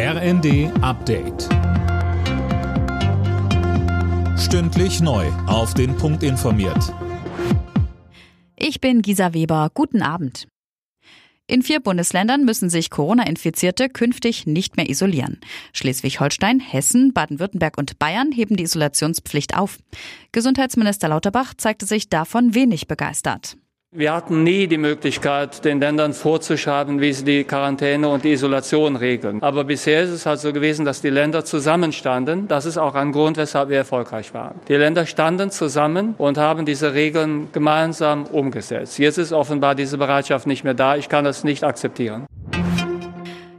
RND Update. Stündlich neu. Auf den Punkt informiert. Ich bin Gisa Weber. Guten Abend. In vier Bundesländern müssen sich Corona-Infizierte künftig nicht mehr isolieren. Schleswig-Holstein, Hessen, Baden-Württemberg und Bayern heben die Isolationspflicht auf. Gesundheitsminister Lauterbach zeigte sich davon wenig begeistert. Wir hatten nie die Möglichkeit, den Ländern vorzuschreiben, wie sie die Quarantäne und die Isolation regeln. Aber bisher ist es halt so gewesen, dass die Länder zusammenstanden. Das ist auch ein Grund, weshalb wir erfolgreich waren. Die Länder standen zusammen und haben diese Regeln gemeinsam umgesetzt. Jetzt ist offenbar diese Bereitschaft nicht mehr da. Ich kann das nicht akzeptieren.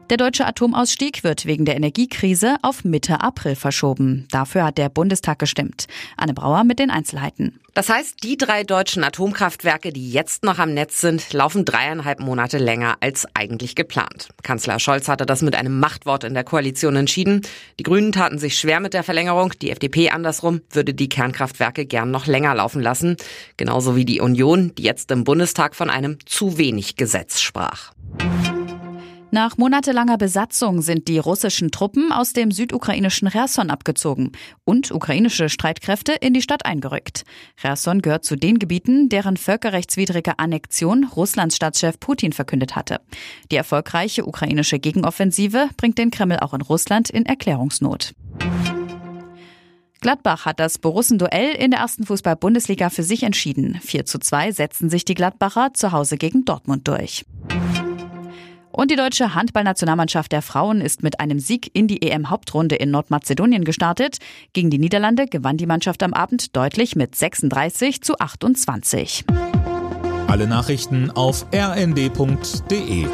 Der deutsche Atomausstieg wird wegen der Energiekrise auf Mitte April verschoben. Dafür hat der Bundestag gestimmt. Anne Brauer mit den Einzelheiten. Das heißt, die drei deutschen Atomkraftwerke, die jetzt noch am Netz sind, laufen dreieinhalb Monate länger als eigentlich geplant. Kanzler Scholz hatte das mit einem Machtwort in der Koalition entschieden. Die Grünen taten sich schwer mit der Verlängerung. Die FDP andersrum würde die Kernkraftwerke gern noch länger laufen lassen. Genauso wie die Union, die jetzt im Bundestag von einem zu wenig Gesetz sprach. Nach monatelanger Besatzung sind die russischen Truppen aus dem südukrainischen Cherson abgezogen und ukrainische Streitkräfte in die Stadt eingerückt. Cherson gehört zu den Gebieten, deren völkerrechtswidrige Annexion Russlands Staatschef Putin verkündet hatte. Die erfolgreiche ukrainische Gegenoffensive bringt den Kreml auch in Russland in Erklärungsnot. Gladbach hat das Borussen-Duell in der ersten Fußball-Bundesliga für sich entschieden. 4 zu 2 setzten sich die Gladbacher zu Hause gegen Dortmund durch. Und die deutsche Handballnationalmannschaft der Frauen ist mit einem Sieg in die EM-Hauptrunde in Nordmazedonien gestartet. Gegen die Niederlande gewann die Mannschaft am Abend deutlich mit 36 zu 28. Alle Nachrichten auf rnd.de